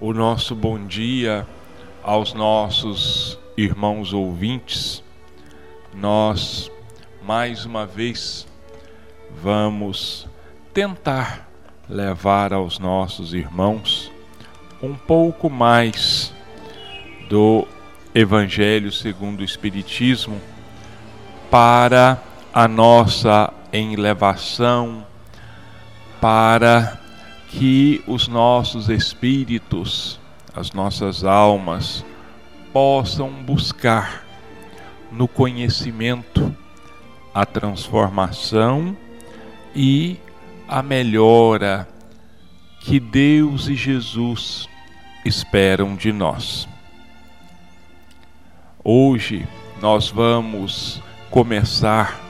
o nosso bom dia aos nossos irmãos ouvintes. Nós, mais uma vez, vamos tentar levar aos nossos irmãos um pouco mais do Evangelho segundo o Espiritismo para a nossa elevação, para que os nossos espíritos, as nossas almas, possam buscar no conhecimento a transformação e a melhora que Deus e Jesus esperam de nós. Hoje nós vamos começar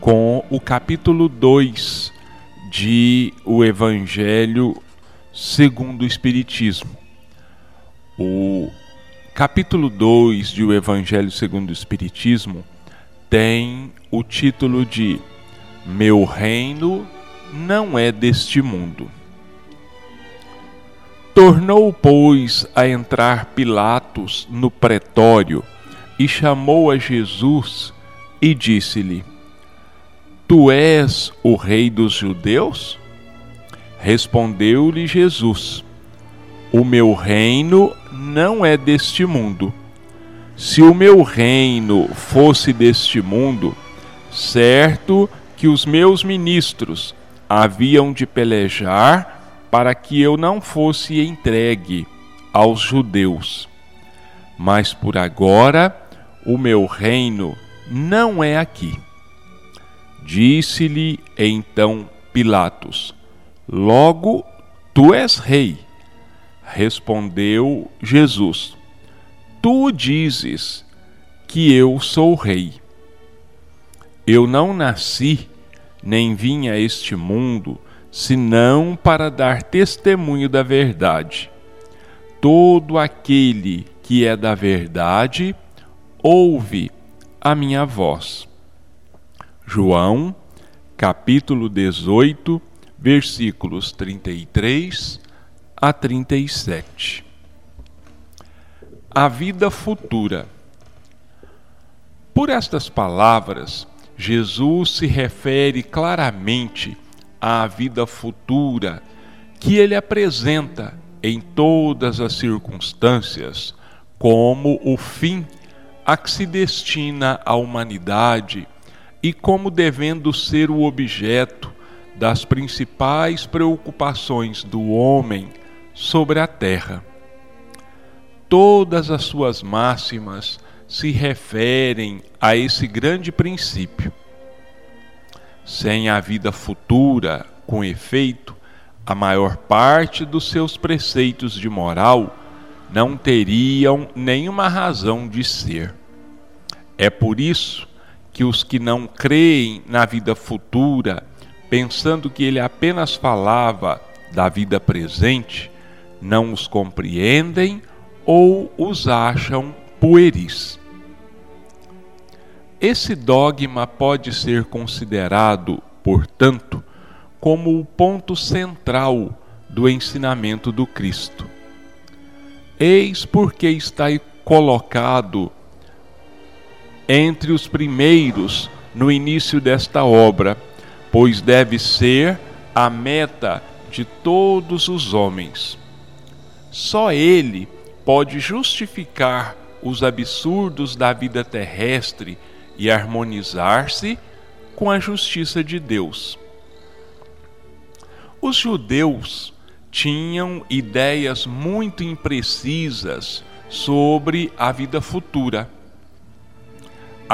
com o capítulo 2 de O Evangelho segundo o Espiritismo. O capítulo 2 de O Evangelho segundo o Espiritismo tem o título de Meu reino não é deste mundo. Tornou, pois, a entrar Pilatos no pretório e chamou a Jesus e disse-lhe: Tu és o rei dos judeus? Respondeu-lhe Jesus: O meu reino não é deste mundo. Se o meu reino fosse deste mundo, certo que os meus ministros haviam de pelejar para que eu não fosse entregue aos judeus. Mas por agora o meu reino não é aqui. Disse-lhe então Pilatos: Logo tu és rei. Respondeu Jesus: Tu dizes que eu sou rei. Eu não nasci, nem vim a este mundo, senão para dar testemunho da verdade. Todo aquele que é da verdade ouve a minha voz. João, capítulo 18, versículos 33 a 37. A vida futura. Por estas palavras, Jesus se refere claramente à vida futura que ele apresenta em todas as circunstâncias como o fim a que se destina a humanidade e como devendo ser o objeto das principais preocupações do homem sobre a terra. Todas as suas máximas se referem a esse grande princípio. Sem a vida futura, com efeito, a maior parte dos seus preceitos de moral não teriam nenhuma razão de ser. É por isso que os que não creem na vida futura, pensando que ele apenas falava da vida presente, não os compreendem ou os acham pueris. Esse dogma pode ser considerado, portanto, como o ponto central do ensinamento do Cristo. Eis porque está colocado entre os primeiros no início desta obra, pois deve ser a meta de todos os homens. Só ele pode justificar os absurdos da vida terrestre e harmonizar-se com a justiça de Deus. Os judeus tinham ideias muito imprecisas sobre a vida futura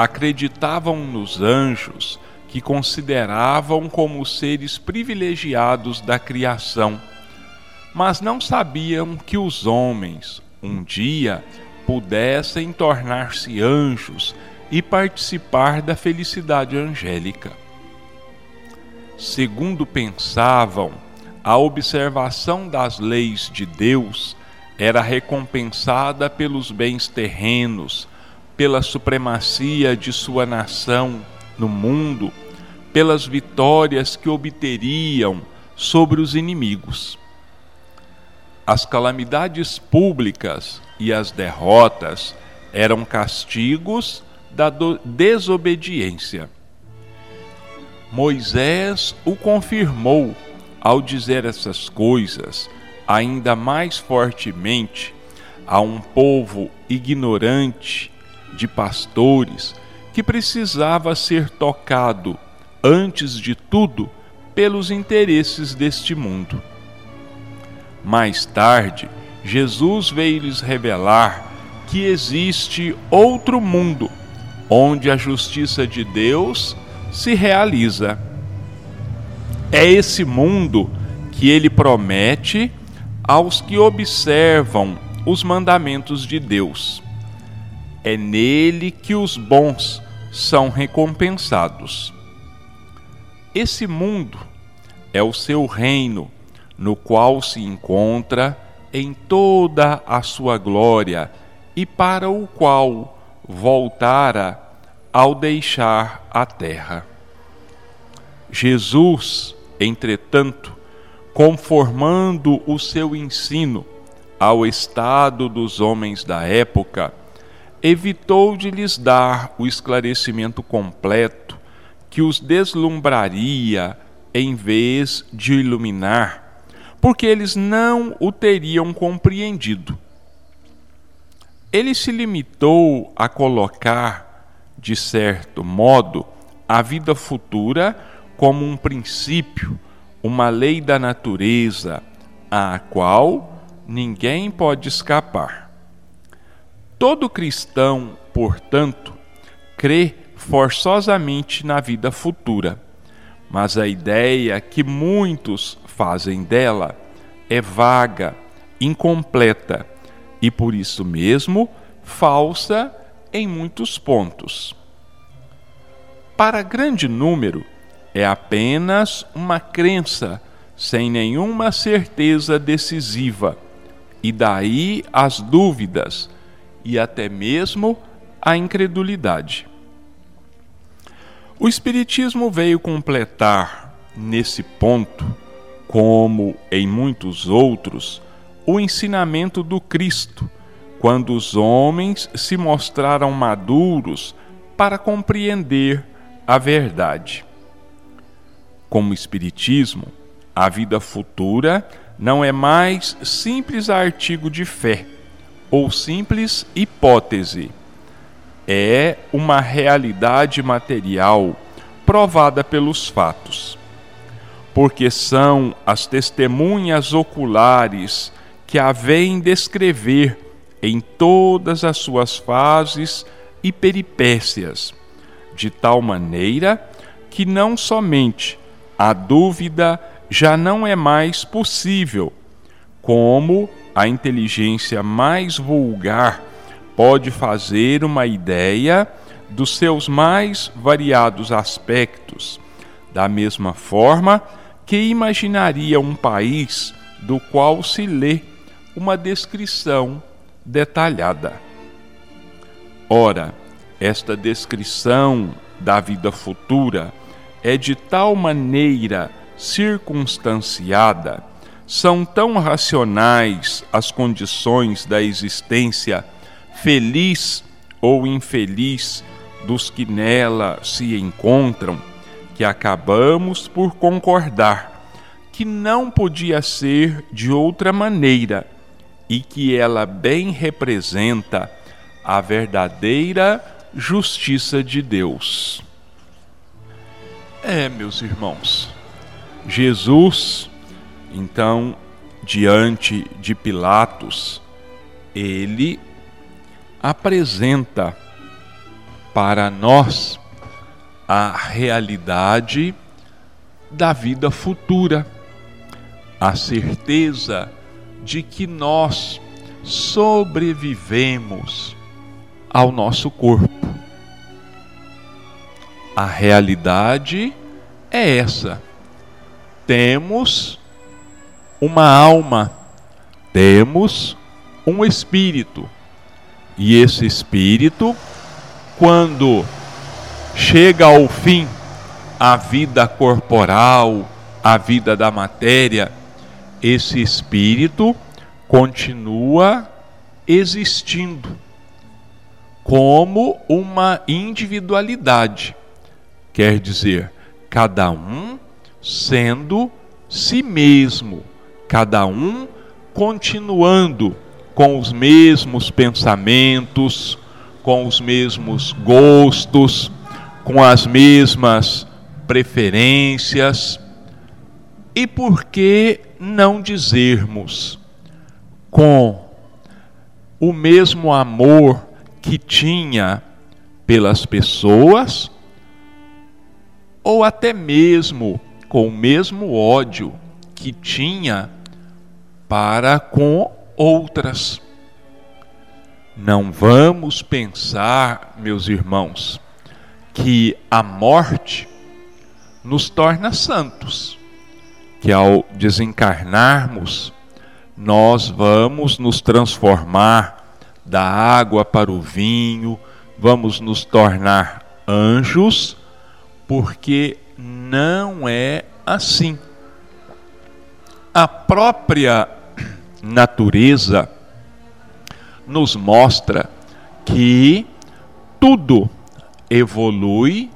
acreditavam nos anjos, que consideravam como seres privilegiados da criação, mas não sabiam que os homens, um dia, pudessem tornar-se anjos e participar da felicidade angélica. Segundo pensavam, a observação das leis de Deus era recompensada pelos bens terrenos pela supremacia de sua nação no mundo, pelas vitórias que obteriam sobre os inimigos. as calamidades públicas e as derrotas eram castigos da desobediência. Moisés o confirmou ao dizer essas coisas ainda mais fortemente a um povo ignorante de pastores que precisava ser tocado, antes de tudo, pelos interesses deste mundo. Mais tarde, Jesus veio lhes revelar que existe outro mundo onde a justiça de Deus se realiza. É esse mundo que ele promete aos que observam os mandamentos de Deus. É nele que os bons são recompensados. Esse mundo é o seu reino, no qual se encontra em toda a sua glória e para o qual voltara ao deixar a terra. Jesus, entretanto, conformando o seu ensino ao estado dos homens da época, evitou de lhes dar o esclarecimento completo que os deslumbraria em vez de iluminar, porque eles não o teriam compreendido. Ele se limitou a colocar, de certo modo, a vida futura como um princípio, uma lei da natureza, à qual ninguém pode escapar. Todo cristão, portanto, crê forçosamente na vida futura, mas a ideia que muitos fazem dela é vaga, incompleta e por isso mesmo falsa em muitos pontos. Para grande número, é apenas uma crença sem nenhuma certeza decisiva, e daí as dúvidas e até mesmo a incredulidade. O Espiritismo veio completar nesse ponto, como em muitos outros, o ensinamento do Cristo, quando os homens se mostraram maduros para compreender a verdade. Como Espiritismo, a vida futura não é mais simples artigo de fé ou simples hipótese. É uma realidade material provada pelos fatos. Porque são as testemunhas oculares que a vem descrever em todas as suas fases e peripécias, de tal maneira que não somente a dúvida já não é mais possível, como a inteligência mais vulgar pode fazer uma ideia dos seus mais variados aspectos, da mesma forma que imaginaria um país do qual se lê uma descrição detalhada. Ora, esta descrição da vida futura é de tal maneira circunstanciada, são tão racionais as condições da existência feliz ou infeliz dos que nela se encontram, que acabamos por concordar que não podia ser de outra maneira e que ela bem representa a verdadeira justiça de Deus. É, meus irmãos, Jesus, então, diante de Pilatos, ele apresenta para nós a realidade da vida futura, a certeza de que nós sobrevivemos ao nosso corpo. A realidade é essa. Temos uma alma, temos um espírito. E esse espírito, quando chega ao fim a vida corporal, a vida da matéria, esse espírito continua existindo como uma individualidade. Quer dizer, cada um sendo si mesmo, cada um continuando com os mesmos pensamentos, com os mesmos gostos, com as mesmas preferências. E por que não dizermos com o mesmo amor que tinha pelas pessoas, ou até mesmo com o mesmo ódio que tinha para com outras. Não vamos pensar, meus irmãos, que a morte nos torna santos, que ao desencarnarmos, nós vamos nos transformar da água para o vinho, vamos nos tornar anjos, porque não é assim. A própria natureza nos mostra que tudo evolui,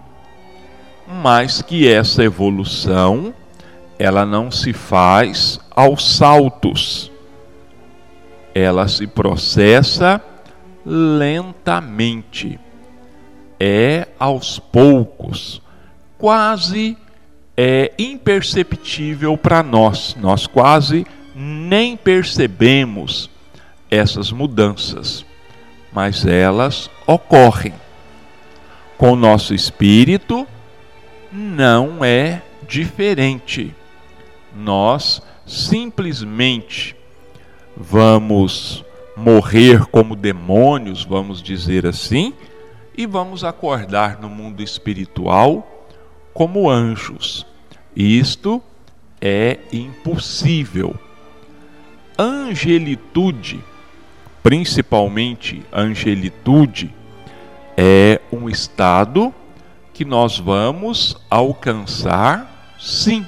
mas que essa evolução ela não se faz aos saltos ela se processa lentamente. É aos poucos, quase é imperceptível para nós. Nós quase nem percebemos essas mudanças, mas elas ocorrem. Com o nosso espírito não é diferente. Nós simplesmente vamos morrer como demônios, vamos dizer assim, e vamos acordar no mundo espiritual como anjos. Isto é impossível. Angelitude, principalmente angelitude, é um estado que nós vamos alcançar, sim,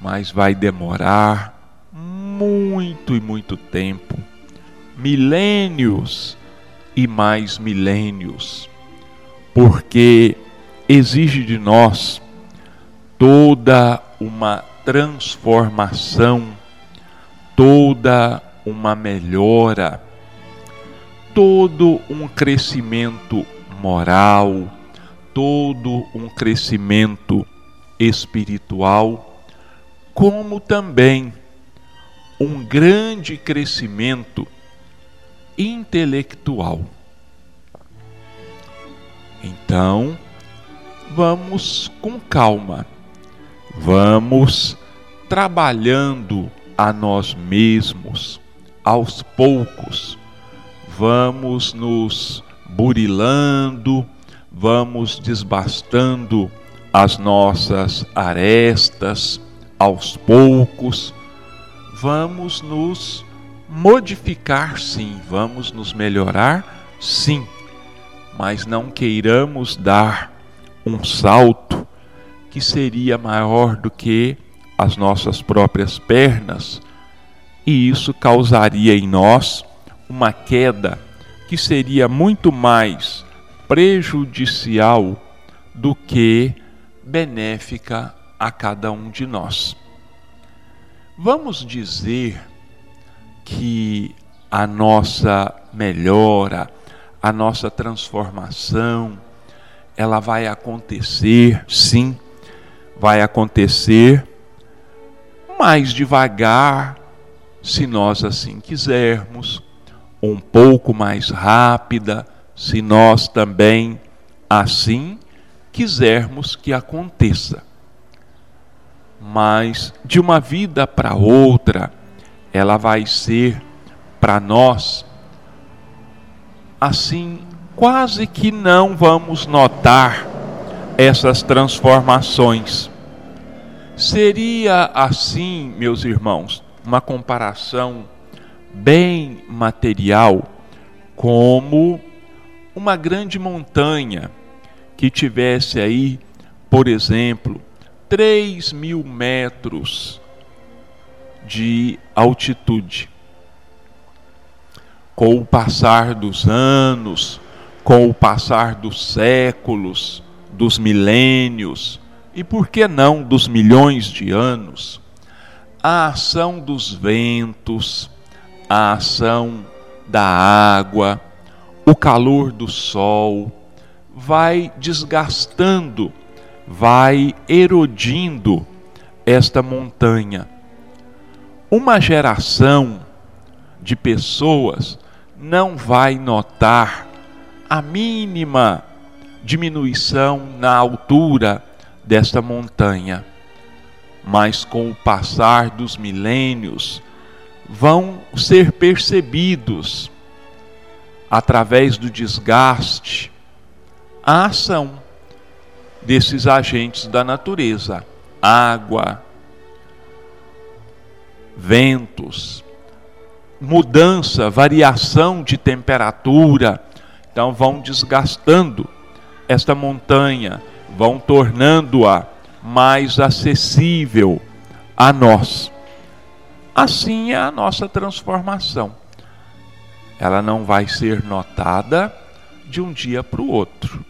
mas vai demorar muito e muito tempo, milênios e mais milênios, porque exige de nós toda uma transformação, toda uma melhora, todo um crescimento moral, todo um crescimento espiritual, como também um grande crescimento intelectual. Então, vamos com calma, vamos trabalhando a nós mesmos. Aos poucos, vamos nos burilando, vamos desbastando as nossas arestas. Aos poucos vamos nos modificar, sim, vamos nos melhorar, sim, mas não queiramos dar um salto que seria maior do que as nossas próprias pernas, e isso causaria em nós uma queda que seria muito mais prejudicial do que benéfica a cada um de nós. Vamos dizer que a nossa melhora, a nossa transformação, ela vai acontecer, sim, vai acontecer mais devagar, se nós assim quisermos, um pouco mais rápida, se nós também assim quisermos que aconteça mas de uma vida para outra, ela vai ser para nós assim, quase que não vamos notar essas transformações. Seria assim, meus irmãos, uma comparação bem material, como uma grande montanha que tivesse aí, por exemplo, 3 mil metros de altitude. Com o passar dos anos, com o passar dos séculos, dos milênios e por que não dos milhões de anos, a ação dos ventos, a ação da água, o calor do sol vai desgastando, vai erodindo esta montanha. Uma geração de pessoas não vai notar a mínima diminuição na altura desta montanha, mas com o passar dos milênios vão ser percebidos através do desgaste a ação desses agentes da natureza, água, ventos, mudança, variação de temperatura, então vão desgastando esta montanha, vão tornando-a mais acessível a nós. Assim é a nossa transformação. Ela não vai ser notada de um dia para o outro.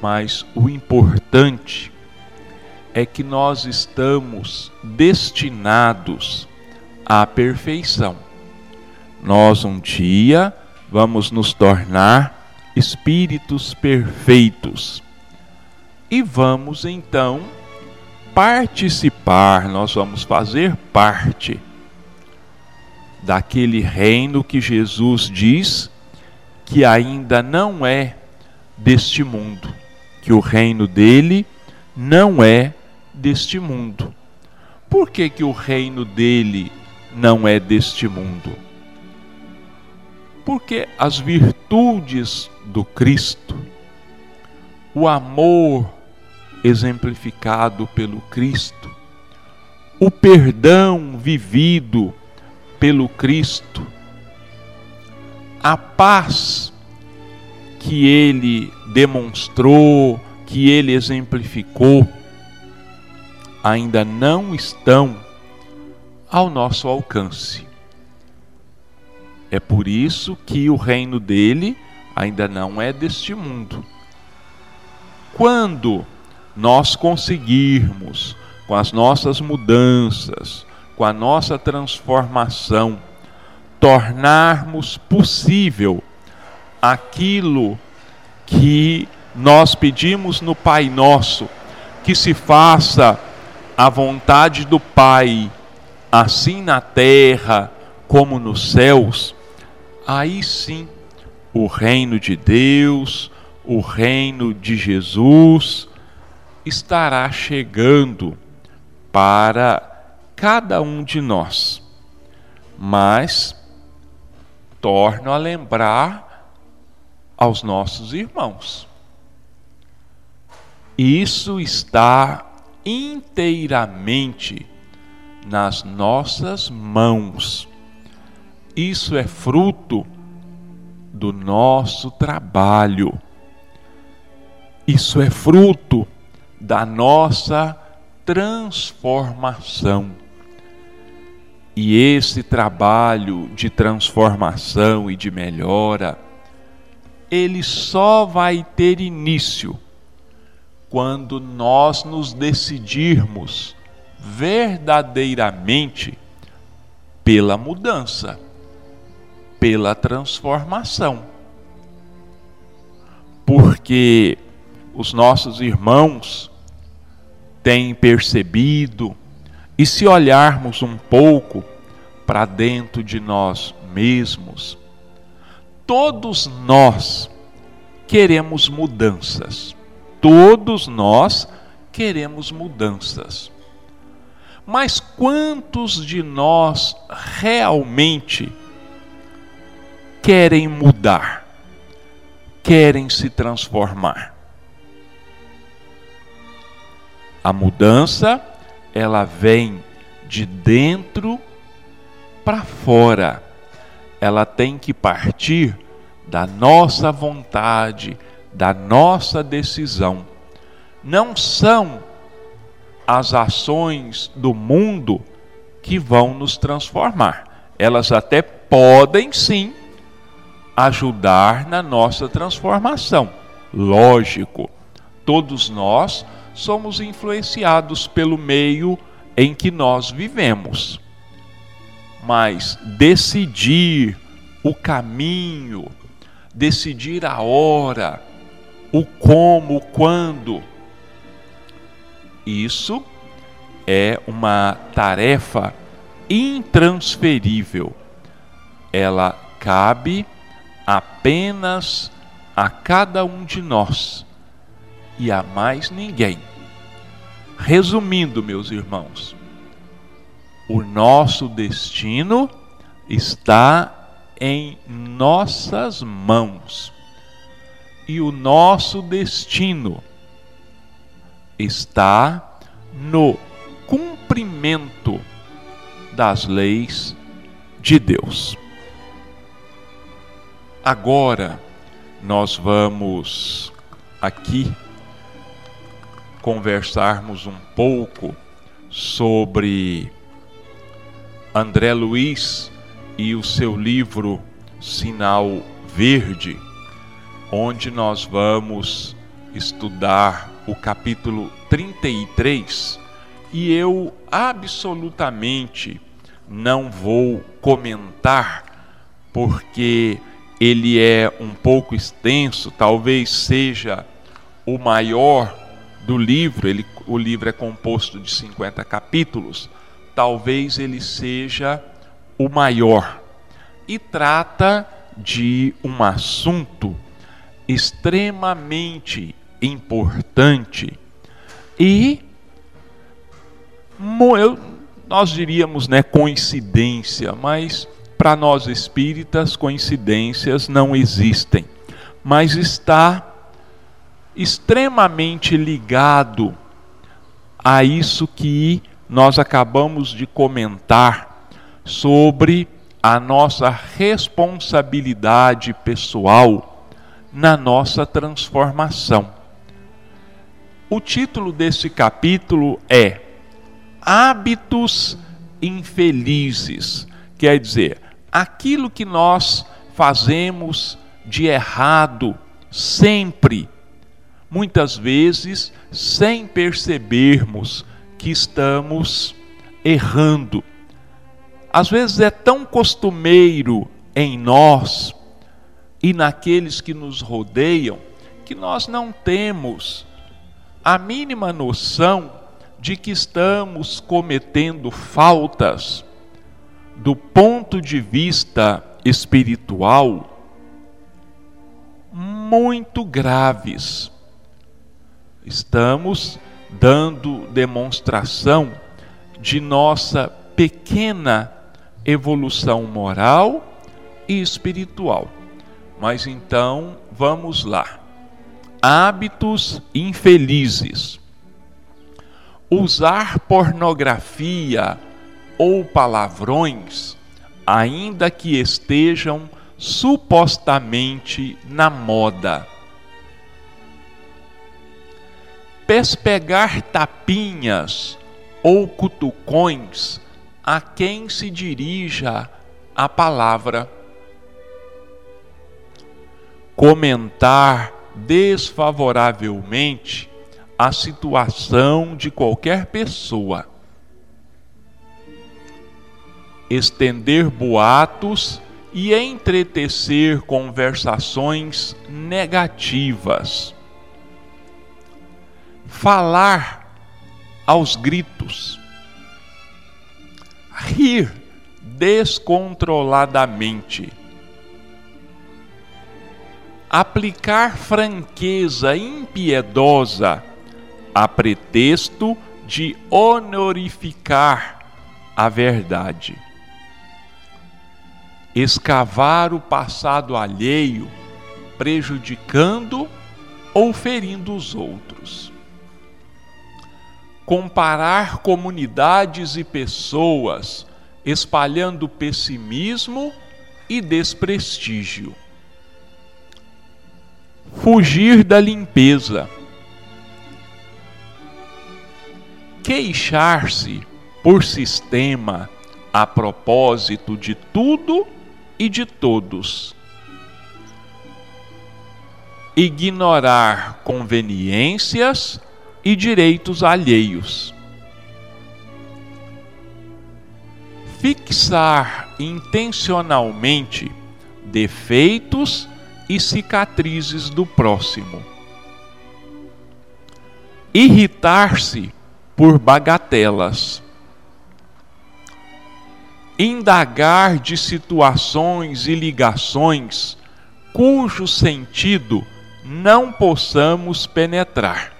Mas o importante é que nós estamos destinados à perfeição. Nós um dia vamos nos tornar espíritos perfeitos. E vamos então participar, nós vamos fazer parte daquele reino que Jesus diz que ainda não é deste mundo, que o reino dele não é deste mundo. Por que, que o reino dele não é deste mundo? Porque as virtudes do Cristo, o amor exemplificado pelo Cristo, o perdão vivido pelo Cristo, a paz que ele demonstrou, que ele exemplificou, ainda não estão ao nosso alcance. É por isso que o reino dele ainda não é deste mundo. Quando nós conseguirmos, com as nossas mudanças, com a nossa transformação, tornarmos possível aquilo que nós pedimos no Pai Nosso, que se faça a vontade do Pai, assim na terra como nos céus, aí sim o reino de Deus, o reino de Jesus estará chegando para cada um de nós. Mas torno a lembrar aos nossos irmãos. Isso está inteiramente nas nossas mãos. Isso é fruto do nosso trabalho. Isso é fruto da nossa transformação. E esse trabalho de transformação e de melhora, ele só vai ter início quando nós nos decidirmos verdadeiramente pela mudança pela transformação. Porque os nossos irmãos têm percebido, e se olharmos um pouco para dentro de nós mesmos, todos nós queremos mudanças. Todos nós queremos mudanças. Mas quantos de nós realmente querem mudar, querem se transformar. A mudança, ela vem de dentro para fora. Ela tem que partir da nossa vontade, da nossa decisão. Não são as ações do mundo que vão nos transformar. Elas até podem sim ajudar na nossa transformação. Lógico, todos nós somos influenciados pelo meio em que nós vivemos. Mas decidir o caminho, decidir a hora, o como, o quando, isso é uma tarefa intransferível. Ela cabe apenas a cada um de nós e a mais ninguém. Resumindo, meus irmãos, o nosso destino está em nossas mãos. E o nosso destino está no cumprimento das leis de Deus. Agora nós vamos aqui conversarmos um pouco sobre André Luiz e o seu livro Sinal Verde, onde nós vamos estudar o capítulo 33 e eu absolutamente não vou comentar porque ele é um pouco extenso, talvez seja o maior do livro, ele, o livro é composto de 50 capítulos, talvez ele seja o maior. E trata de um assunto extremamente importante. E nós diríamos né coincidência, mas para nós espíritas coincidências não existem, mas está extremamente ligado a isso que nós acabamos de comentar sobre a nossa responsabilidade pessoal na nossa transformação. O título desse capítulo é Hábitos Infelizes, quer dizer, aquilo que nós fazemos de errado sempre, muitas vezes sem percebermos que estamos errando. Às vezes é tão costumeiro em nós e naqueles que nos rodeiam que nós não temos a mínima noção de que estamos cometendo faltas do ponto de vista espiritual muito graves. Estamos dando demonstração de nossa pequena evolução moral e espiritual. Mas então, vamos lá. Hábitos infelizes. Usar pornografia ou palavrões, ainda que estejam supostamente na moda. Pespegar tapinhas ou cutucões a quem se dirija a palavra. Comentar desfavoravelmente a situação de qualquer pessoa estender boatos e entretecer conversações negativas. Falar aos gritos. Rir descontroladamente. Aplicar franqueza impiedosa a pretexto de honorificar a verdade escavar o passado alheio, prejudicando ou ferindo os outros. Comparar comunidades e pessoas, espalhando pessimismo e desprestígio. Fugir da limpeza. Queixar-se por sistema a propósito de tudo e de todos. Ignorar conveniências e direitos alheios. Fixar intencionalmente defeitos e cicatrizes do próximo. Irritar-se por bagatelas. Indagar de situações e ligações cujo sentido não possamos penetrar.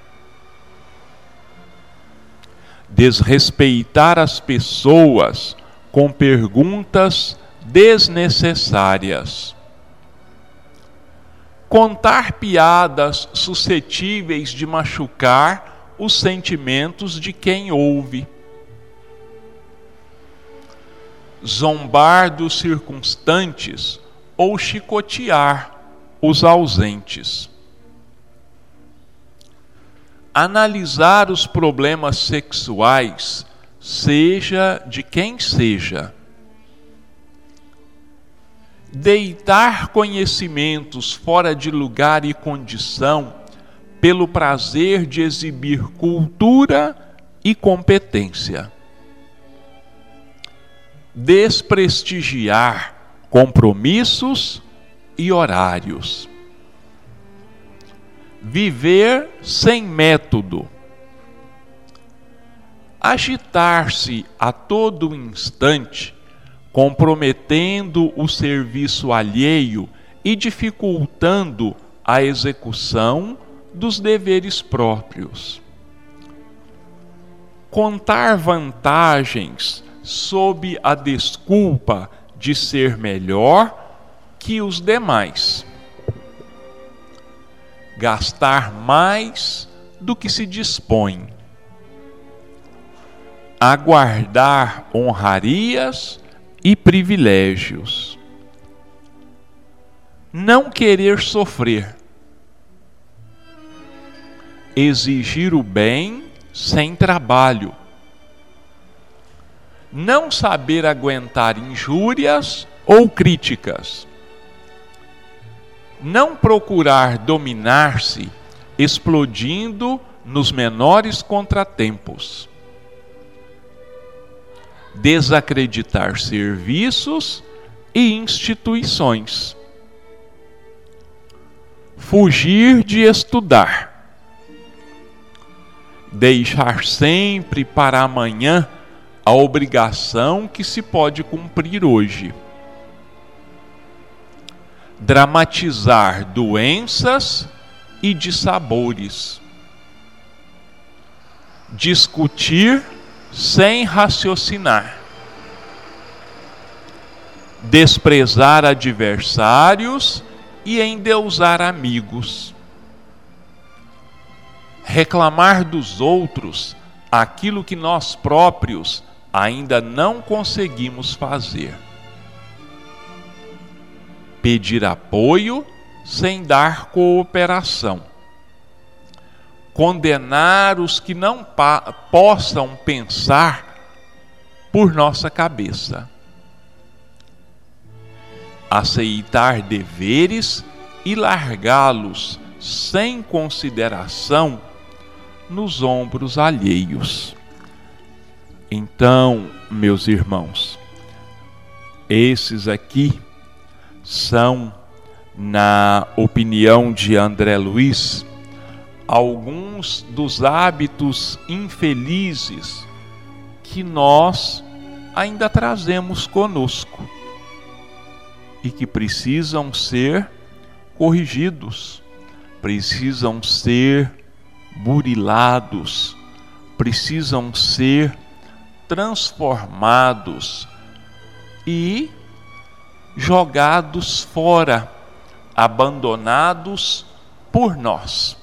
Desrespeitar as pessoas com perguntas desnecessárias contar piadas suscetíveis de machucar os sentimentos de quem ouve, zombar dos circunstantes ou chicotear os ausentes. Analisar os problemas sexuais, seja de quem seja deitar conhecimentos fora de lugar e condição pelo prazer de exibir cultura e competência. Desprestigiar compromissos e horários. Viver sem método. Agitar-se a todo instante comprometendo o serviço alheio e dificultando a execução dos deveres próprios. Contar vantagens sob a desculpa de ser melhor que os demais. Gastar mais do que se dispõe. Aguardar honrarias e privilégios. Não querer sofrer. Exigir o bem sem trabalho. Não saber aguentar injúrias ou críticas. Não procurar dominar-se, explodindo nos menores contratempos desacreditar serviços e instituições. Fugir de estudar. Deixar sempre para amanhã a obrigação que se pode cumprir hoje. Dramatizar doenças e dissabores. Discutir sem raciocinar, desprezar adversários e endeusar amigos, reclamar dos outros aquilo que nós próprios ainda não conseguimos fazer, pedir apoio sem dar cooperação condenar os que não possam pensar por nossa cabeça. Aceitar deveres e largá-los sem consideração nos ombros alheios. Então, meus irmãos, esses aqui são, na opinião de André Luiz, alguns dos hábitos infelizes que nós ainda trazemos conosco e que precisam ser corrigidos, precisam ser burilados, precisam ser transformados e jogados fora, abandonados por nós.